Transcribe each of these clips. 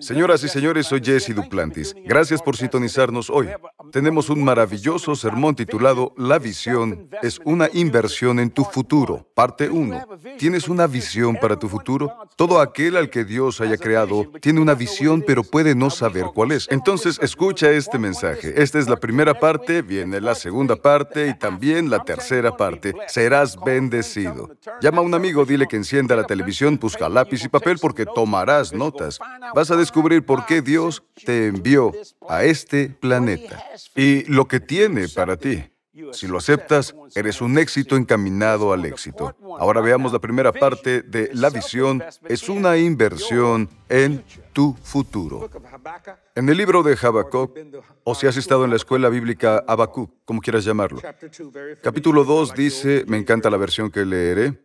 Señoras y señores, soy Jesse Duplantis. Gracias por sintonizarnos hoy. Tenemos un maravilloso sermón titulado La visión es una inversión en tu futuro, parte 1. ¿Tienes una visión para tu futuro? Todo aquel al que Dios haya creado tiene una visión, pero puede no saber cuál es. Entonces, escucha este mensaje. Esta es la primera parte, viene la segunda parte y también la tercera parte. Serás bendecido. Llama a un amigo, dile que encienda la televisión, busca lápiz y papel porque tomarás notas. A descubrir por qué Dios te envió a este planeta y lo que tiene para ti. Si lo aceptas, eres un éxito encaminado al éxito. Ahora veamos la primera parte de la visión. Es una inversión en tu futuro. En el libro de Habacuc, o si has estado en la escuela bíblica Habacuc, como quieras llamarlo, capítulo 2 dice, me encanta la versión que leeré,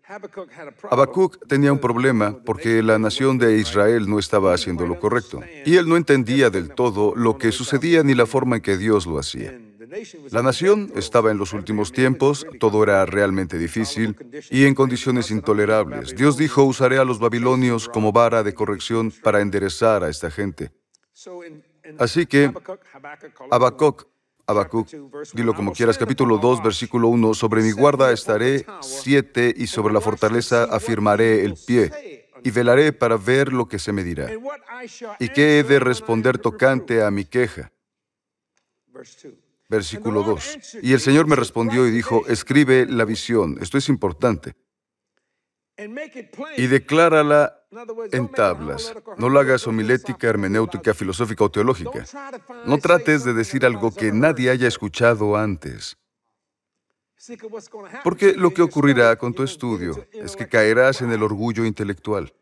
Habacuc tenía un problema porque la nación de Israel no estaba haciendo lo correcto, y él no entendía del todo lo que sucedía ni la forma en que Dios lo hacía. La nación estaba en los últimos tiempos, todo era realmente difícil y en condiciones intolerables. Dios dijo, usaré a los babilonios como vara de corrección para enderezar a esta gente. Así que, Habacuc, Habacuc, dilo como quieras, capítulo 2, versículo 1, sobre mi guarda estaré siete y sobre la fortaleza afirmaré el pie y velaré para ver lo que se me dirá. ¿Y qué he de responder tocante a mi queja? Versículo 2. Y el Señor me respondió y dijo, escribe la visión, esto es importante, y declárala en tablas. No lo hagas homilética, hermenéutica, filosófica o teológica. No trates de decir algo que nadie haya escuchado antes. Porque lo que ocurrirá con tu estudio es que caerás en el orgullo intelectual.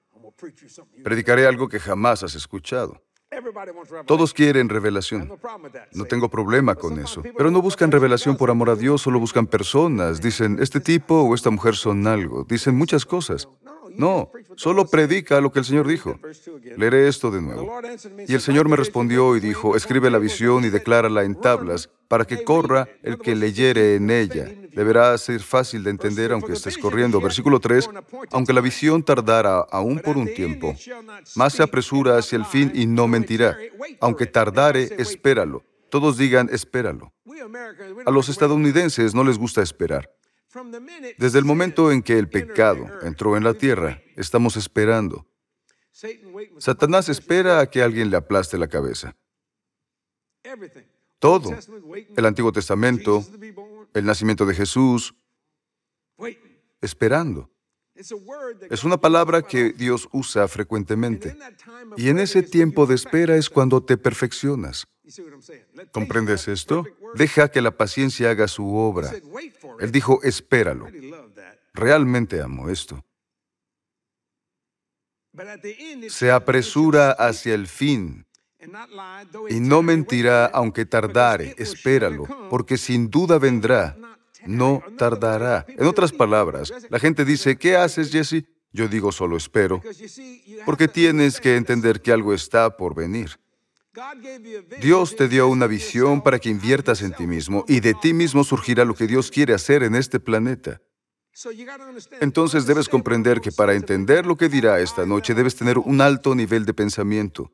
Predicaré algo que jamás has escuchado. Todos quieren revelación. No tengo problema con eso. Pero no buscan revelación por amor a Dios, solo buscan personas. Dicen, este tipo o esta mujer son algo. Dicen muchas cosas. No, solo predica lo que el Señor dijo. Leeré esto de nuevo. Y el Señor me respondió y dijo, escribe la visión y declárala en tablas, para que corra el que leyere en ella. Deberá ser fácil de entender aunque estés corriendo. Versículo 3, aunque la visión tardara aún por un tiempo, más se apresura hacia el fin y no mentirá. Aunque tardare, espéralo. Todos digan, espéralo. A los estadounidenses no les gusta esperar. Desde el momento en que el pecado entró en la tierra, estamos esperando. Satanás espera a que alguien le aplaste la cabeza. Todo. El Antiguo Testamento, el nacimiento de Jesús, esperando. Es una palabra que Dios usa frecuentemente. Y en ese tiempo de espera es cuando te perfeccionas. ¿Comprendes esto? Deja que la paciencia haga su obra. Él dijo, espéralo. Realmente amo esto. Se apresura hacia el fin y no mentirá aunque tardare. Espéralo, porque sin duda vendrá no tardará. En otras palabras, la gente dice, ¿qué haces, Jesse? Yo digo, solo espero, porque tienes que entender que algo está por venir. Dios te dio una visión para que inviertas en ti mismo y de ti mismo surgirá lo que Dios quiere hacer en este planeta. Entonces debes comprender que para entender lo que dirá esta noche debes tener un alto nivel de pensamiento.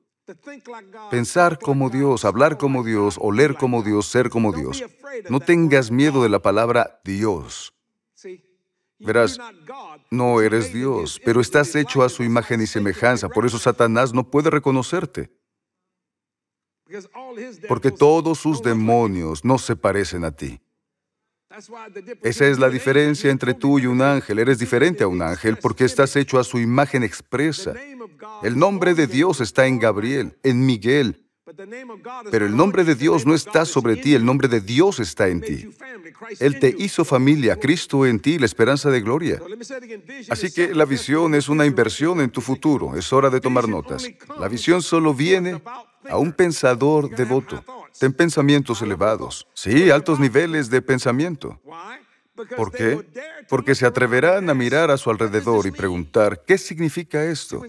Pensar como Dios, hablar como Dios, oler como Dios, ser como Dios. No tengas miedo de la palabra Dios. Verás, no eres Dios, pero estás hecho a su imagen y semejanza, por eso Satanás no puede reconocerte. Porque todos sus demonios no se parecen a ti. Esa es la diferencia entre tú y un ángel. Eres diferente a un ángel porque estás hecho a su imagen expresa. El nombre de Dios está en Gabriel, en Miguel. Pero el nombre de Dios no está sobre ti, el nombre de Dios está en ti. Él te hizo familia, Cristo en ti, la esperanza de gloria. Así que la visión es una inversión en tu futuro. Es hora de tomar notas. La visión solo viene a un pensador devoto. Ten pensamientos elevados. Sí, altos niveles de pensamiento. ¿Por qué? Porque se atreverán a mirar a su alrededor y preguntar, ¿qué significa esto?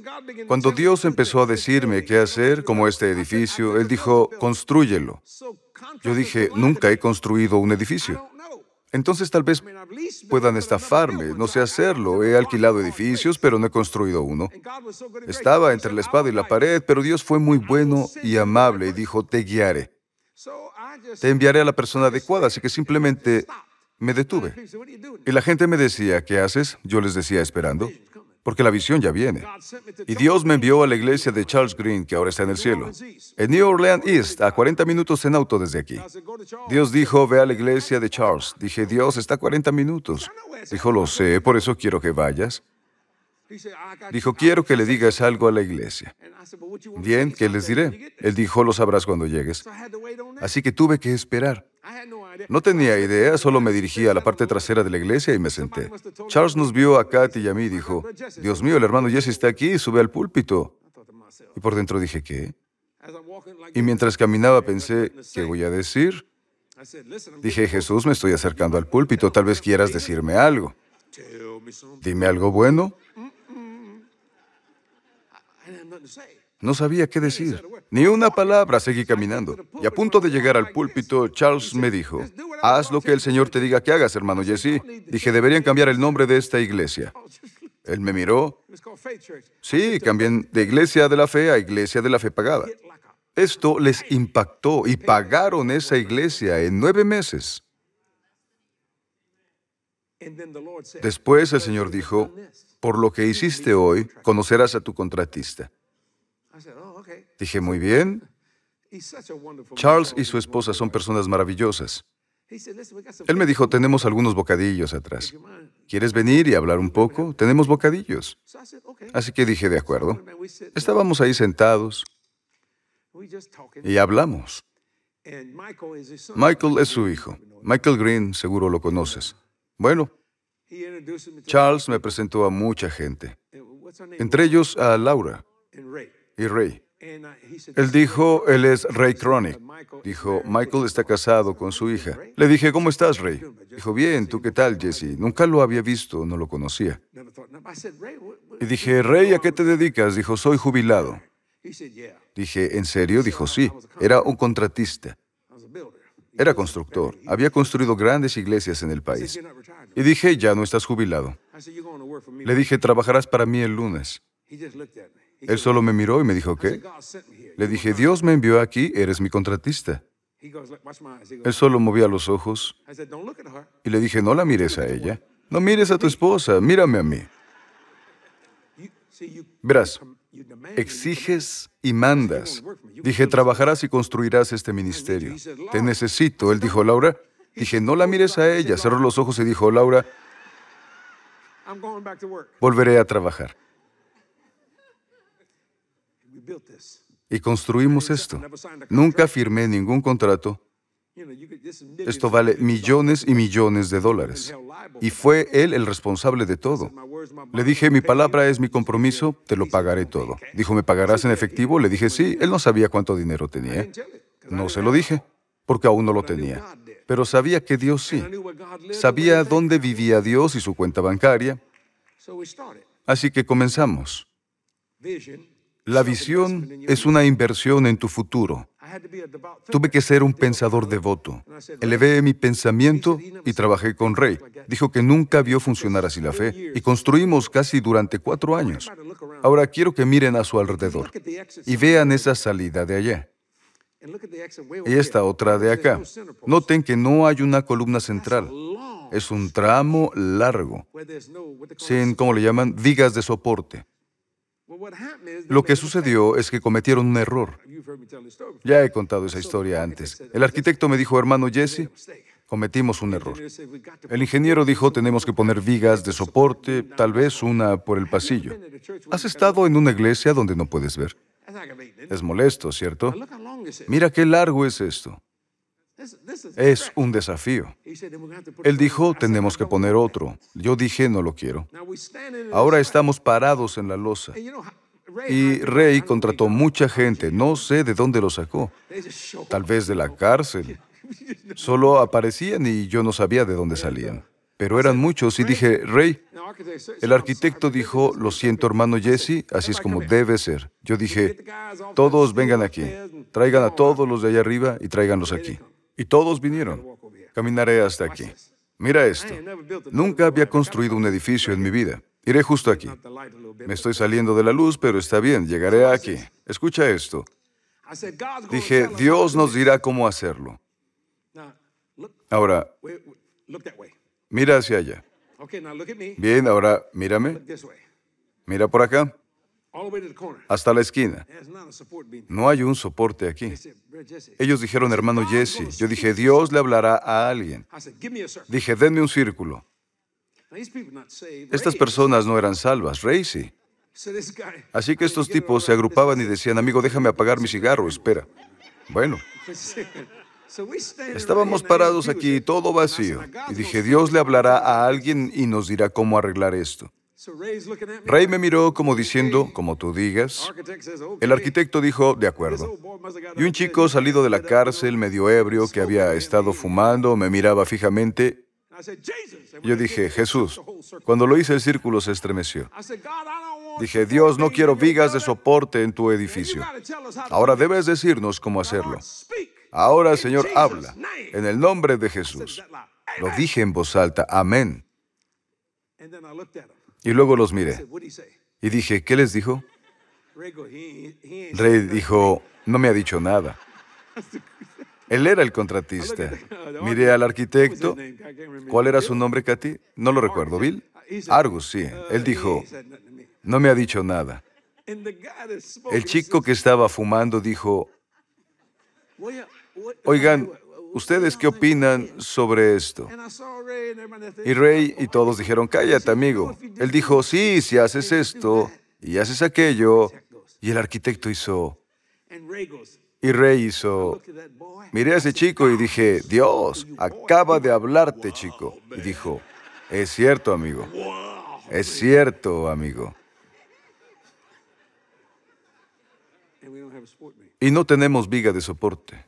Cuando Dios empezó a decirme qué hacer, como este edificio, Él dijo, construyelo. Yo dije, nunca he construido un edificio. Entonces tal vez puedan estafarme, no sé hacerlo. He alquilado edificios, pero no he construido uno. Estaba entre la espada y la pared, pero Dios fue muy bueno y amable y dijo, te guiaré. Te enviaré a la persona adecuada, así que simplemente me detuve. Y la gente me decía, ¿qué haces? Yo les decía, esperando porque la visión ya viene. Y Dios me envió a la iglesia de Charles Green, que ahora está en el cielo, en New Orleans East, a 40 minutos en auto desde aquí. Dios dijo, ve a la iglesia de Charles. Dije, Dios, está a 40 minutos. Dijo, lo sé, por eso quiero que vayas. Dijo, quiero que le digas algo a la iglesia. Bien, ¿qué les diré? Él dijo, lo sabrás cuando llegues. Así que tuve que esperar. No tenía idea, solo me dirigí a la parte trasera de la iglesia y me senté. Charles nos vio a Katy y a mí y dijo, Dios mío, el hermano Jesse está aquí, sube al púlpito. Y por dentro dije, ¿qué? Y mientras caminaba pensé, ¿qué voy a decir? Dije, Jesús, me estoy acercando al púlpito, tal vez quieras decirme algo. Dime algo bueno. No sabía qué decir. Ni una palabra, seguí caminando. Y a punto de llegar al púlpito, Charles me dijo, haz lo que el Señor te diga que hagas, hermano Jesse. Dije, deberían cambiar el nombre de esta iglesia. Él me miró. Sí, cambien de iglesia de la fe a iglesia de la fe pagada. Esto les impactó y pagaron esa iglesia en nueve meses. Después el Señor dijo, por lo que hiciste hoy, conocerás a tu contratista. Dije, muy bien. Charles y su esposa son personas maravillosas. Él me dijo, tenemos algunos bocadillos atrás. ¿Quieres venir y hablar un poco? Tenemos bocadillos. Así que dije, de acuerdo. Estábamos ahí sentados y hablamos. Michael es su hijo. Michael Green, seguro lo conoces. Bueno, Charles me presentó a mucha gente, entre ellos a Laura y Ray. Él dijo, él es Ray Cronic. Dijo, Michael está casado con su hija. Le dije, ¿cómo estás, Ray? Dijo, bien, ¿tú qué tal, Jesse? Nunca lo había visto, no lo conocía. Y dije, Ray, ¿a qué te dedicas? Dijo, soy jubilado. Dije, ¿en serio? Dijo, sí. Era un contratista. Era constructor. Había construido grandes iglesias en el país. Y dije, ya no estás jubilado. Le dije, trabajarás para mí el lunes. Él solo me miró y me dijo, ¿qué? Le dije, Dios me envió aquí, eres mi contratista. Él solo movía los ojos y le dije, no la mires a ella, no mires a tu esposa, mírame a mí. Verás, exiges y mandas. Dije, trabajarás y construirás este ministerio. Te necesito. Él dijo, Laura. Dije, no la mires a ella. Cerró los ojos y dijo, Laura, volveré a trabajar. Y construimos esto. Nunca firmé ningún contrato. Esto vale millones y millones de dólares. Y fue él el responsable de todo. Le dije, mi palabra es mi compromiso, te lo pagaré todo. Dijo, ¿me pagarás en efectivo? Le dije, sí. Él no sabía cuánto dinero tenía. No se lo dije, porque aún no lo tenía. Pero sabía que Dios sí. Sabía dónde vivía Dios y su cuenta bancaria. Así que comenzamos. La visión es una inversión en tu futuro. Tuve que ser un pensador devoto. Elevé mi pensamiento y trabajé con Rey. Dijo que nunca vio funcionar así la fe y construimos casi durante cuatro años. Ahora quiero que miren a su alrededor y vean esa salida de allá. Y esta otra de acá. Noten que no hay una columna central. Es un tramo largo, sin, ¿cómo le llaman? Vigas de soporte. Lo que sucedió es que cometieron un error. Ya he contado esa historia antes. El arquitecto me dijo, hermano Jesse, cometimos un error. El ingeniero dijo, tenemos que poner vigas de soporte, tal vez una por el pasillo. ¿Has estado en una iglesia donde no puedes ver? Es molesto, ¿cierto? Mira qué largo es esto. Es un desafío. Él dijo, tenemos que poner otro. Yo dije, no lo quiero. Ahora estamos parados en la losa. Y Rey contrató mucha gente, no sé de dónde lo sacó. Tal vez de la cárcel. Solo aparecían y yo no sabía de dónde salían. Pero eran muchos y dije, Rey, el arquitecto dijo, lo siento hermano Jesse, así es como debe ser. Yo dije, todos vengan aquí, traigan a todos los de allá arriba y tráiganlos aquí. Y todos vinieron. Caminaré hasta aquí. Mira esto. Nunca había construido un edificio en mi vida. Iré justo aquí. Me estoy saliendo de la luz, pero está bien, llegaré aquí. Escucha esto. Dije, Dios nos dirá cómo hacerlo. Ahora, mira hacia allá. Bien, ahora mírame. Mira por acá. Hasta la esquina. No hay un soporte aquí. Ellos dijeron, hermano Jesse. Yo dije, Dios le hablará a alguien. Dije, denme un círculo. Estas personas no eran salvas, Rey sí. Así que estos tipos se agrupaban y decían, amigo, déjame apagar mi cigarro, espera. Bueno, estábamos parados aquí, todo vacío, y dije, Dios le hablará a alguien y nos dirá cómo arreglar esto. Rey me miró como diciendo, como tú digas. El arquitecto dijo, de acuerdo. Y un chico salido de la cárcel, medio ebrio, que había estado fumando, me miraba fijamente. Yo dije, Jesús. Cuando lo hice, el círculo se estremeció. Dije, Dios, no quiero vigas de soporte en tu edificio. Ahora debes decirnos cómo hacerlo. Ahora, Señor, habla. En el nombre de Jesús. Lo dije en voz alta. Amén. Y luego los miré. Y dije, ¿qué les dijo? Rey dijo, no me ha dicho nada. Él era el contratista. Miré al arquitecto. ¿Cuál era su nombre, Katy? No lo recuerdo. ¿Bill? Argus, sí. Él dijo, no me ha dicho nada. El chico que estaba fumando dijo, oigan, ¿ustedes qué opinan sobre esto? Y Rey y todos dijeron, cállate, amigo. Él dijo, sí, si haces esto y haces aquello. Y el arquitecto hizo... Y Rey hizo... Miré a ese chico y dije, Dios, acaba de hablarte, chico. Y dijo, es cierto, amigo. Es cierto, amigo. Y no tenemos viga de soporte.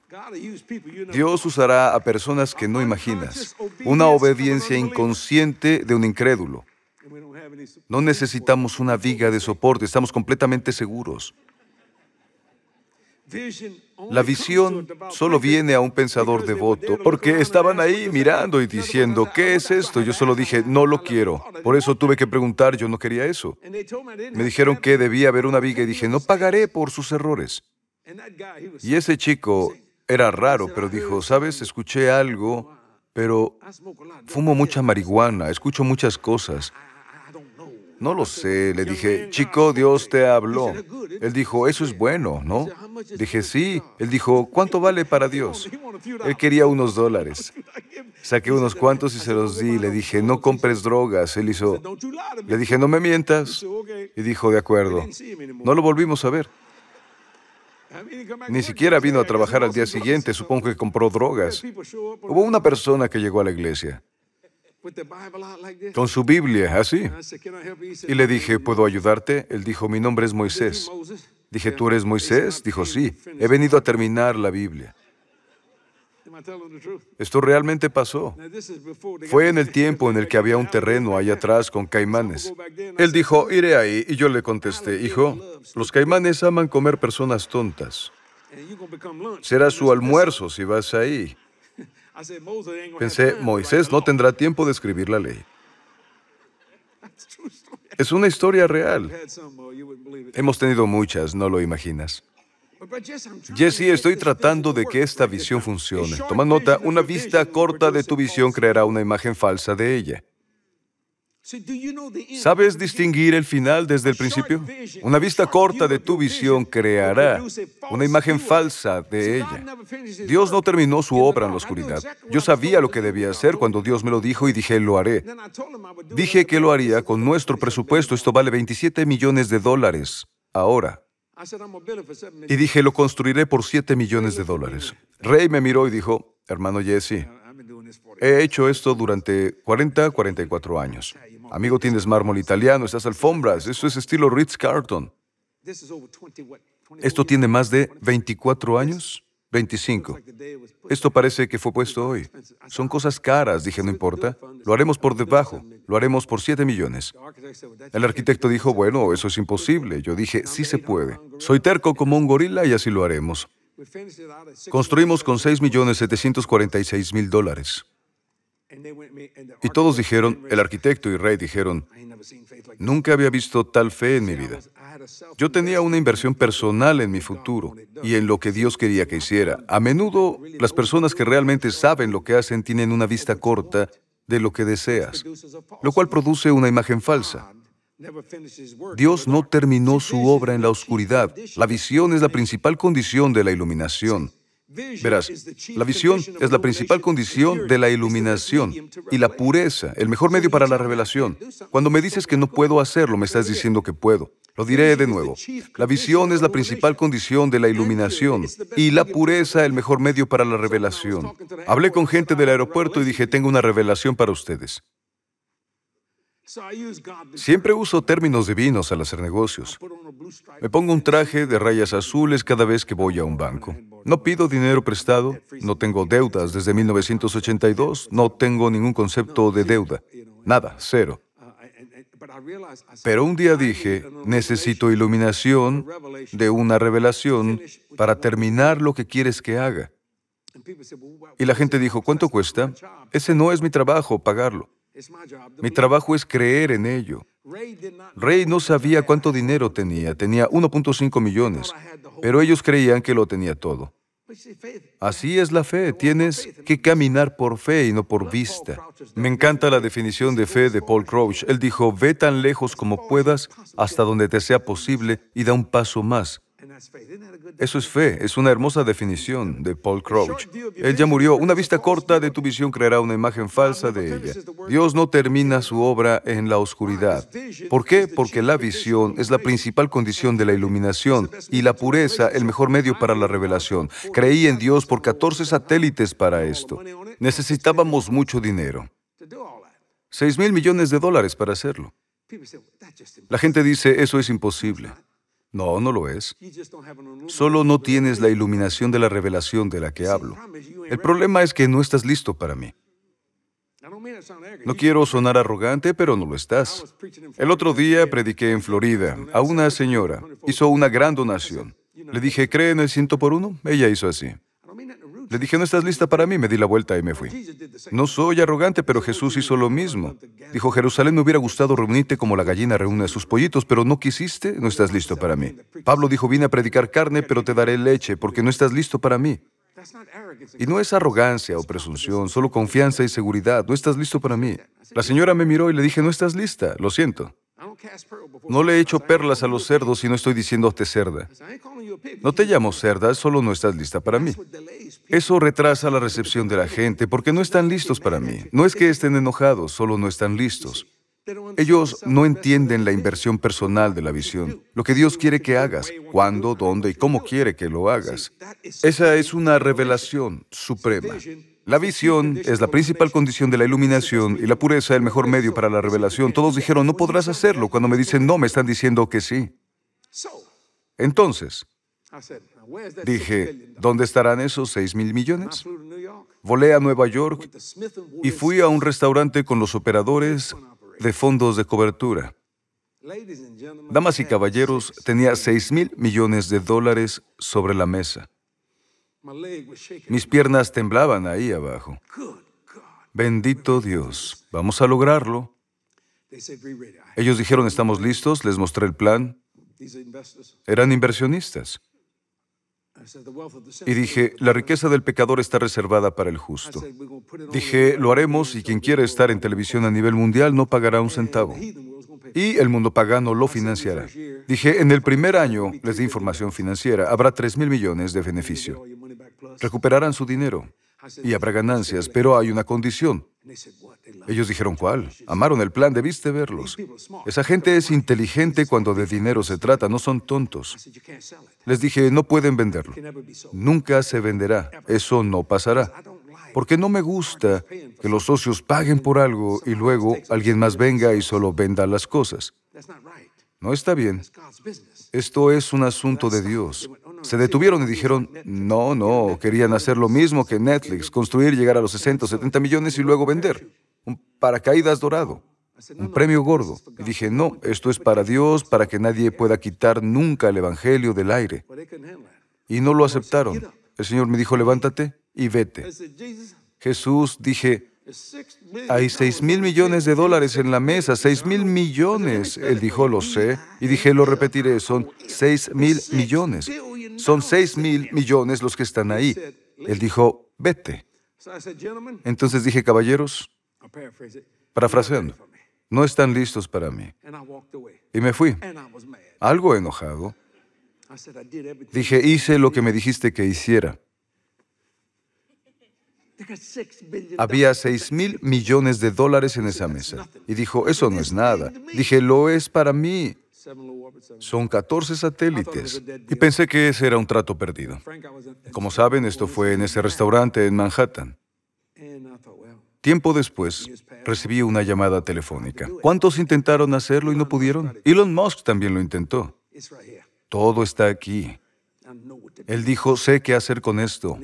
Dios usará a personas que no imaginas. Una obediencia inconsciente de un incrédulo. No necesitamos una viga de soporte, estamos completamente seguros. La visión solo viene a un pensador devoto porque estaban ahí mirando y diciendo, ¿qué es esto? Yo solo dije, no lo quiero. Por eso tuve que preguntar, yo no quería eso. Me dijeron que debía haber una viga y dije, no pagaré por sus errores. Y ese chico era raro, pero dijo, sabes, escuché algo, pero fumo mucha marihuana, escucho muchas cosas. No lo sé, le dije, chico, Dios te habló. Él dijo, eso es bueno, ¿no? Dije, sí. Él dijo, ¿cuánto vale para Dios? Él quería unos dólares. Saqué unos cuantos y se los di. Le dije, no compres drogas. Él hizo, le dije, no me mientas. Y dijo, de acuerdo. No lo volvimos a ver. Ni siquiera vino a trabajar al día siguiente, supongo que compró drogas. Hubo una persona que llegó a la iglesia con su Biblia, así. Y le dije, ¿puedo ayudarte? Él dijo, mi nombre es Moisés. Dije, ¿tú eres Moisés? Dijo, sí, he venido a terminar la Biblia. Esto realmente pasó. Fue en el tiempo en el que había un terreno ahí atrás con caimanes. Él dijo, iré ahí. Y yo le contesté, hijo, los caimanes aman comer personas tontas. Será su almuerzo si vas ahí. Pensé, Moisés no tendrá tiempo de escribir la ley. Es una historia real. Hemos tenido muchas, no lo imaginas. Jesse, estoy tratando de que esta visión funcione. Toma nota, una vista corta de tu visión creará una imagen falsa de ella. ¿Sabes distinguir el final desde el principio? Una vista corta de tu visión creará una imagen falsa de ella. Dios no terminó su obra en la oscuridad. Yo sabía lo que debía hacer cuando Dios me lo dijo y dije, lo haré. Dije que lo haría con nuestro presupuesto. Esto vale 27 millones de dólares ahora. Y dije, lo construiré por 7 millones de dólares. Rey me miró y dijo, hermano Jesse, he hecho esto durante 40, 44 años. Amigo, tienes mármol italiano, estas alfombras, esto es estilo Ritz-Carlton. Esto tiene más de 24 años, 25. Esto parece que fue puesto hoy. Son cosas caras, dije, no importa. Lo haremos por debajo, lo haremos por 7 millones. El arquitecto dijo, bueno, eso es imposible. Yo dije, sí se puede. Soy terco como un gorila y así lo haremos. Construimos con 6 millones 746 mil dólares. Y todos dijeron, el arquitecto y Ray dijeron, nunca había visto tal fe en mi vida. Yo tenía una inversión personal en mi futuro y en lo que Dios quería que hiciera. A menudo las personas que realmente saben lo que hacen tienen una vista corta de lo que deseas, lo cual produce una imagen falsa. Dios no terminó su obra en la oscuridad. La visión es la principal condición de la iluminación. Verás, la visión es la principal condición de la iluminación y la pureza, el mejor medio para la revelación. Cuando me dices que no puedo hacerlo, me estás diciendo que puedo. Lo diré de nuevo. La visión es la principal condición de la iluminación y la pureza el mejor medio para la revelación. Hablé con gente del aeropuerto y dije, tengo una revelación para ustedes. Siempre uso términos divinos al hacer negocios. Me pongo un traje de rayas azules cada vez que voy a un banco. No pido dinero prestado, no tengo deudas desde 1982, no tengo ningún concepto de deuda. Nada, cero. Pero un día dije, necesito iluminación de una revelación para terminar lo que quieres que haga. Y la gente dijo, ¿cuánto cuesta? Ese no es mi trabajo, pagarlo. Mi trabajo es creer en ello. Rey no sabía cuánto dinero tenía, tenía 1.5 millones, pero ellos creían que lo tenía todo. Así es la fe, tienes que caminar por fe y no por vista. Me encanta la definición de fe de Paul Crouch. Él dijo, ve tan lejos como puedas hasta donde te sea posible y da un paso más. Eso es fe, es una hermosa definición de Paul Crouch. Él ya murió. Una vista corta de tu visión creará una imagen falsa de ella. Dios no termina su obra en la oscuridad. ¿Por qué? Porque la visión es la principal condición de la iluminación y la pureza el mejor medio para la revelación. Creí en Dios por 14 satélites para esto. Necesitábamos mucho dinero. 6 mil millones de dólares para hacerlo. La gente dice, eso es imposible. No, no lo es. Solo no tienes la iluminación de la revelación de la que hablo. El problema es que no estás listo para mí. No quiero sonar arrogante, pero no lo estás. El otro día prediqué en Florida a una señora. Hizo una gran donación. Le dije, ¿cree en el ciento por uno? Ella hizo así. Le dije, ¿no estás lista para mí? Me di la vuelta y me fui. No soy arrogante, pero Jesús hizo lo mismo. Dijo, Jerusalén me hubiera gustado reunirte como la gallina reúne a sus pollitos, pero no quisiste, no estás listo para mí. Pablo dijo, vine a predicar carne, pero te daré leche, porque no estás listo para mí. Y no es arrogancia o presunción, solo confianza y seguridad. No estás listo para mí. La señora me miró y le dije, no estás lista, lo siento. No le he hecho perlas a los cerdos y no estoy diciéndote cerda. No te llamo cerda, solo no estás lista para mí. Eso retrasa la recepción de la gente porque no están listos para mí. No es que estén enojados, solo no están listos. Ellos no entienden la inversión personal de la visión, lo que Dios quiere que hagas, cuándo, dónde y cómo quiere que lo hagas. Esa es una revelación suprema. La visión es la principal condición de la iluminación y la pureza el mejor medio para la revelación. Todos dijeron, no podrás hacerlo. Cuando me dicen no, me están diciendo que sí. Entonces, dije, ¿dónde estarán esos seis mil millones? Volé a Nueva York y fui a un restaurante con los operadores de fondos de cobertura. Damas y caballeros, tenía seis mil millones de dólares sobre la mesa. Mis piernas temblaban ahí abajo. Bendito Dios, vamos a lograrlo. Ellos dijeron, estamos listos, les mostré el plan. Eran inversionistas. Y dije, la riqueza del pecador está reservada para el justo. Dije, lo haremos y quien quiera estar en televisión a nivel mundial no pagará un centavo. Y el mundo pagano lo financiará. Dije, en el primer año les di información financiera, habrá 3 mil millones de beneficio. Recuperarán su dinero y habrá ganancias, pero hay una condición. Ellos dijeron, ¿cuál? Amaron el plan, debiste verlos. Esa gente es inteligente cuando de dinero se trata, no son tontos. Les dije, no pueden venderlo. Nunca se venderá. Eso no pasará. Porque no me gusta que los socios paguen por algo y luego alguien más venga y solo venda las cosas. No está bien. Esto es un asunto de Dios. Se detuvieron y dijeron, no, no, querían hacer lo mismo que Netflix, construir, llegar a los 60 o 70 millones y luego vender. Un paracaídas dorado, un premio gordo. Y dije, no, esto es para Dios, para que nadie pueda quitar nunca el Evangelio del aire. Y no lo aceptaron. El Señor me dijo, levántate y vete. Jesús, dije, Hay seis mil millones de dólares en la mesa, seis mil millones. Él dijo, lo sé. Y dije, lo repetiré, son seis mil millones. Son seis mil millones los que están ahí. Él dijo, vete. Entonces dije, caballeros, parafraseando, no están listos para mí. Y me fui, algo enojado. Dije, hice lo que me dijiste que hiciera. Había seis mil millones de dólares en esa mesa. Y dijo, eso no es nada. Dije, lo es para mí. Son 14 satélites. Y pensé que ese era un trato perdido. Como saben, esto fue en ese restaurante en Manhattan. Tiempo después, recibí una llamada telefónica. ¿Cuántos intentaron hacerlo y no pudieron? Elon Musk también lo intentó. Todo está aquí. Él dijo, sé qué hacer con esto.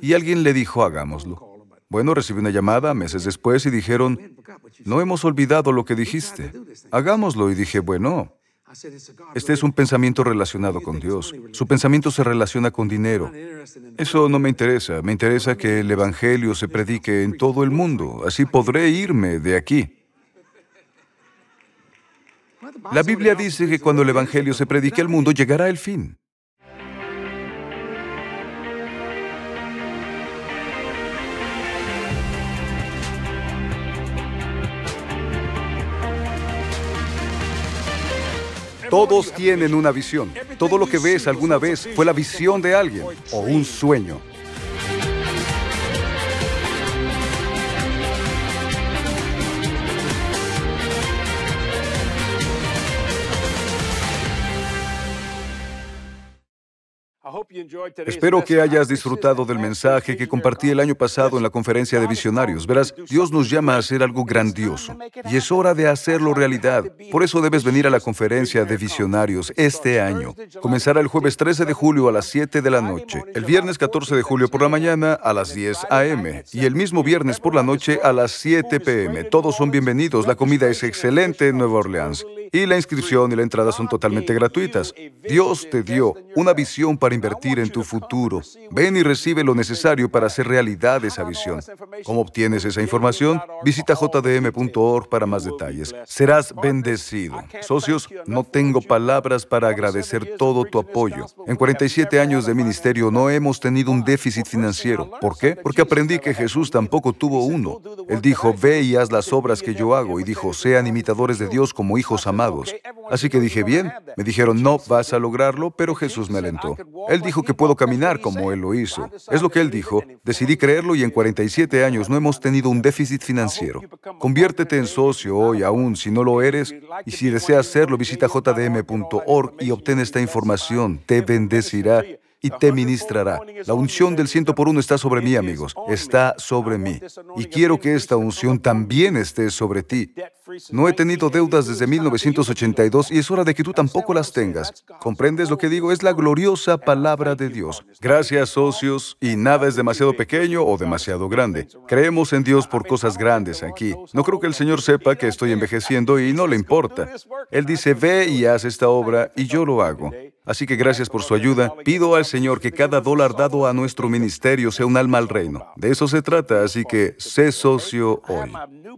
Y alguien le dijo, hagámoslo. Bueno, recibí una llamada meses después y dijeron, no hemos olvidado lo que dijiste. Hagámoslo. Y dije, bueno, este es un pensamiento relacionado con Dios. Su pensamiento se relaciona con dinero. Eso no me interesa. Me interesa que el Evangelio se predique en todo el mundo. Así podré irme de aquí. La Biblia dice que cuando el Evangelio se predique al mundo llegará el fin. Todos tienen una visión. Todo lo que ves alguna vez fue la visión de alguien o un sueño. Espero que hayas disfrutado del mensaje que compartí el año pasado en la conferencia de visionarios. Verás, Dios nos llama a hacer algo grandioso y es hora de hacerlo realidad. Por eso debes venir a la conferencia de visionarios este año. Comenzará el jueves 13 de julio a las 7 de la noche, el viernes 14 de julio por la mañana a las 10 a.m. y el mismo viernes por la noche a las 7 p.m. Todos son bienvenidos. La comida es excelente en Nueva Orleans y la inscripción y la entrada son totalmente gratuitas. Dios te dio una visión para invertir en tu futuro. Ven y recibe lo necesario para hacer realidad esa visión. ¿Cómo obtienes esa información? Visita jdm.org para más detalles. Serás bendecido. Socios, no tengo palabras para agradecer todo tu apoyo. En 47 años de ministerio no hemos tenido un déficit financiero. ¿Por qué? Porque aprendí que Jesús tampoco tuvo uno. Él dijo, ve y haz las obras que yo hago. Y dijo, sean imitadores de Dios como hijos amados. Así que dije, bien. Me dijeron, no vas a lograrlo, pero Jesús me alentó. Él dijo que puedo caminar como Él lo hizo. Es lo que Él dijo. Decidí creerlo y en 47 años no hemos tenido un déficit financiero. Conviértete en socio hoy aún si no lo eres y si deseas hacerlo visita jdm.org y obtén esta información. Te bendecirá y te ministrará. La unción del ciento por uno está sobre mí, amigos. Está sobre mí. Y quiero que esta unción también esté sobre ti. No he tenido deudas desde 1982 y es hora de que tú tampoco las tengas. ¿Comprendes lo que digo? Es la gloriosa palabra de Dios. Gracias, socios. Y nada es demasiado pequeño o demasiado grande. Creemos en Dios por cosas grandes aquí. No creo que el Señor sepa que estoy envejeciendo y no le importa. Él dice, ve y haz esta obra y yo lo hago. Así que gracias por su ayuda. Pido al Señor que cada dólar dado a nuestro ministerio sea un alma al reino. De eso se trata, así que sé socio hoy.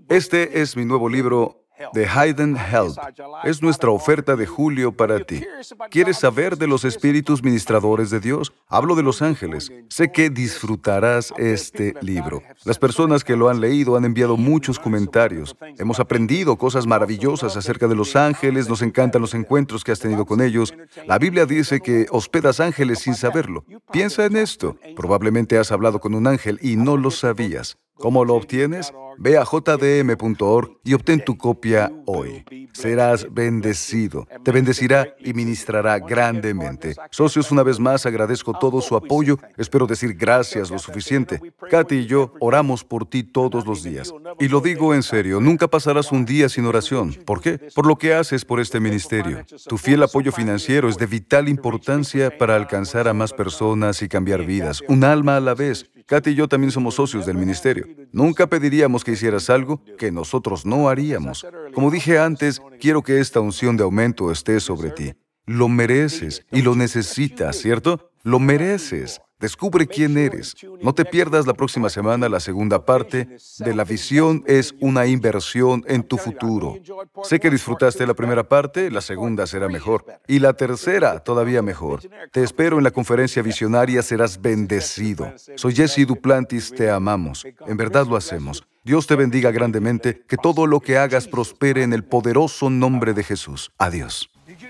Este es mi nuevo libro de Hayden Help. Es nuestra oferta de julio para ti. ¿Quieres saber de los espíritus ministradores de Dios? Hablo de los ángeles. Sé que disfrutarás este libro. Las personas que lo han leído han enviado muchos comentarios. Hemos aprendido cosas maravillosas acerca de los ángeles, nos encantan los encuentros que has tenido con ellos. La Biblia dice que hospedas ángeles sin saberlo. Piensa en esto. Probablemente has hablado con un ángel y no lo sabías. ¿Cómo lo obtienes? Ve a jdm.org y obtén tu copia hoy. Serás bendecido. Te bendecirá y ministrará grandemente. Socios, una vez más agradezco todo su apoyo. Espero decir gracias lo suficiente. Katy y yo oramos por ti todos los días. Y lo digo en serio, nunca pasarás un día sin oración. ¿Por qué? Por lo que haces por este ministerio. Tu fiel apoyo financiero es de vital importancia para alcanzar a más personas y cambiar vidas, un alma a la vez. Katy y yo también somos socios del ministerio. Nunca pediríamos que hicieras algo que nosotros no haríamos. Como dije antes, quiero que esta unción de aumento esté sobre ti. Lo mereces y lo necesitas, ¿cierto? Lo mereces. Descubre quién eres. No te pierdas la próxima semana la segunda parte de La visión es una inversión en tu futuro. Sé que disfrutaste la primera parte, la segunda será mejor y la tercera todavía mejor. Te espero en la conferencia visionaria, serás bendecido. Soy Jesse Duplantis, te amamos. En verdad lo hacemos. Dios te bendiga grandemente, que todo lo que hagas prospere en el poderoso nombre de Jesús. Adiós.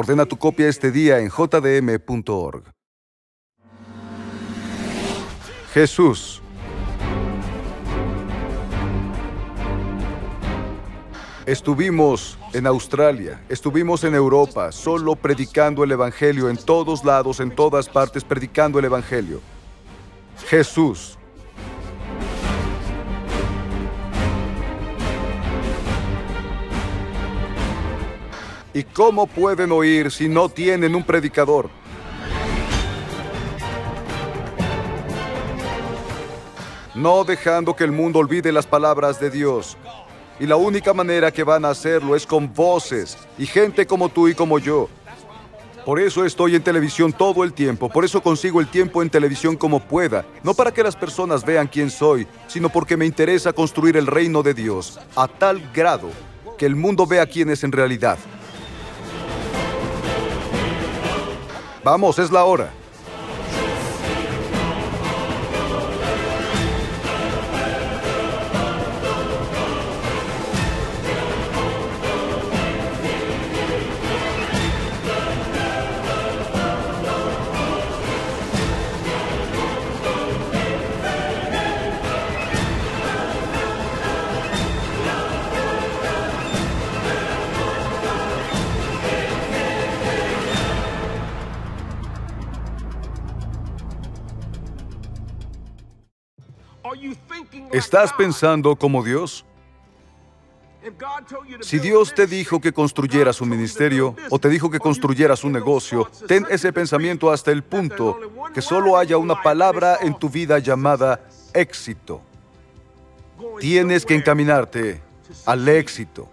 Ordena tu copia este día en jdm.org. Jesús. Estuvimos en Australia, estuvimos en Europa, solo predicando el Evangelio en todos lados, en todas partes, predicando el Evangelio. Jesús. ¿Y cómo pueden oír si no tienen un predicador? No dejando que el mundo olvide las palabras de Dios. Y la única manera que van a hacerlo es con voces y gente como tú y como yo. Por eso estoy en televisión todo el tiempo, por eso consigo el tiempo en televisión como pueda, no para que las personas vean quién soy, sino porque me interesa construir el reino de Dios a tal grado que el mundo vea quién es en realidad. Vamos, es la hora. ¿Estás pensando como Dios? Si Dios te dijo que construyeras un ministerio o te dijo que construyeras un negocio, ten ese pensamiento hasta el punto que solo haya una palabra en tu vida llamada éxito. Tienes que encaminarte al éxito.